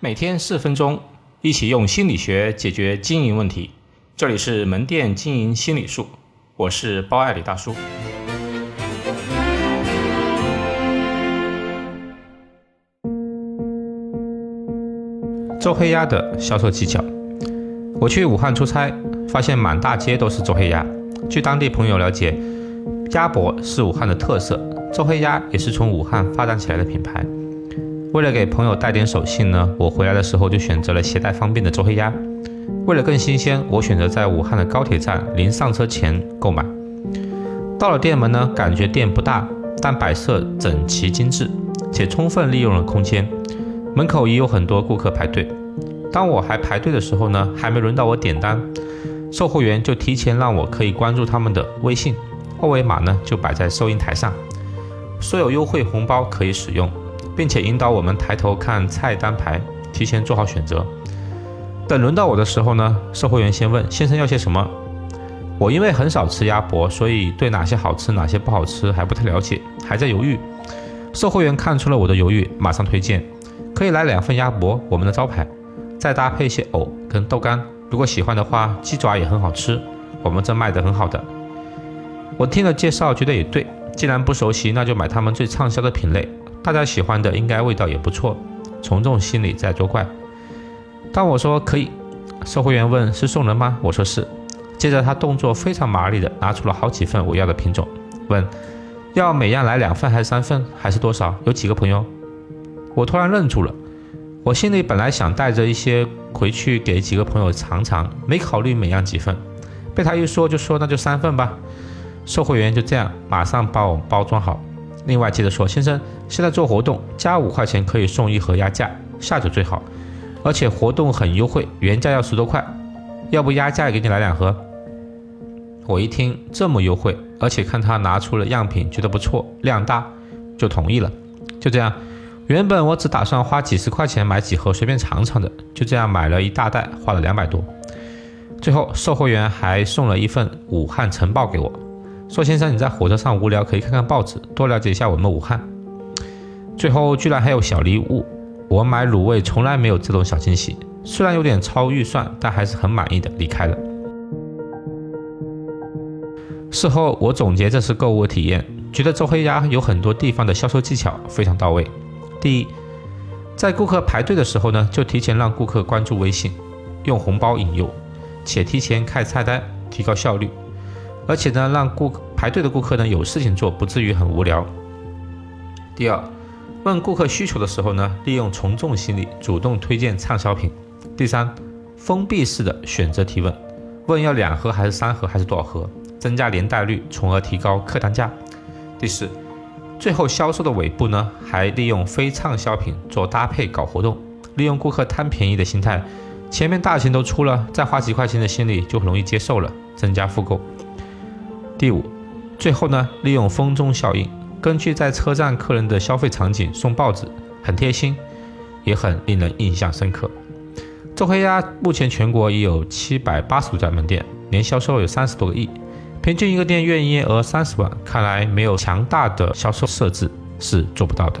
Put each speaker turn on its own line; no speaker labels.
每天四分钟，一起用心理学解决经营问题。这里是门店经营心理术，我是包爱李大叔。周黑鸭的销售技巧。我去武汉出差，发现满大街都是周黑鸭。据当地朋友了解，鸭脖是武汉的特色，周黑鸭也是从武汉发展起来的品牌。为了给朋友带点手信呢，我回来的时候就选择了携带方便的周黑鸭。为了更新鲜，我选择在武汉的高铁站临上车前购买。到了店门呢，感觉店不大，但摆设整齐精致，且充分利用了空间。门口也有很多顾客排队。当我还排队的时候呢，还没轮到我点单，售货员就提前让我可以关注他们的微信，二维码呢就摆在收银台上，说有优惠红包可以使用。并且引导我们抬头看菜单牌，提前做好选择。等轮到我的时候呢，售货员先问先生要些什么。我因为很少吃鸭脖，所以对哪些好吃哪些不好吃还不太了解，还在犹豫。售货员看出了我的犹豫，马上推荐可以来两份鸭脖，我们的招牌，再搭配一些藕跟豆干。如果喜欢的话，鸡爪也很好吃，我们这卖的很好的。我听了介绍，觉得也对，既然不熟悉，那就买他们最畅销的品类。大家喜欢的应该味道也不错，从众心理在作怪。当我说可以，售货员问是送人吗？我说是。接着他动作非常麻利的拿出了好几份我要的品种，问要每样来两份还是三份还是多少？有几个朋友？我突然愣住了，我心里本来想带着一些回去给几个朋友尝尝，没考虑每样几份。被他一说就说那就三份吧。售货员就这样马上帮我包装好。另外接着说，先生，现在做活动，加五块钱可以送一盒鸭架，下酒最好，而且活动很优惠，原价要十多块，要不鸭架也给你来两盒。我一听这么优惠，而且看他拿出了样品，觉得不错，量大，就同意了。就这样，原本我只打算花几十块钱买几盒随便尝尝的，就这样买了一大袋，花了两百多。最后售货员还送了一份《武汉晨报》给我。说先生，你在火车上无聊可以看看报纸，多了解一下我们武汉。最后居然还有小礼物，我买卤味从来没有这种小惊喜，虽然有点超预算，但还是很满意的离开了。事后我总结这次购物体验，觉得周黑鸭有很多地方的销售技巧非常到位。第一，在顾客排队的时候呢，就提前让顾客关注微信，用红包引诱，且提前开菜单，提高效率。而且呢，让顾客排队的顾客呢有事情做，不至于很无聊。第二，问顾客需求的时候呢，利用从众心理，主动推荐畅销品。第三，封闭式的选择提问，问要两盒还是三盒还是多少盒，增加连带率，从而提高客单价。第四，最后销售的尾部呢，还利用非畅销品做搭配搞活动，利用顾客贪便宜的心态，前面大钱都出了，再花几块钱的心理就很容易接受了，增加复购。第五，最后呢，利用风中效应，根据在车站客人的消费场景送报纸，很贴心，也很令人印象深刻。周黑鸭目前全国已有七百八十多家门店，年销售有三十多个亿，平均一个店月营业额三十万，看来没有强大的销售设置是做不到的。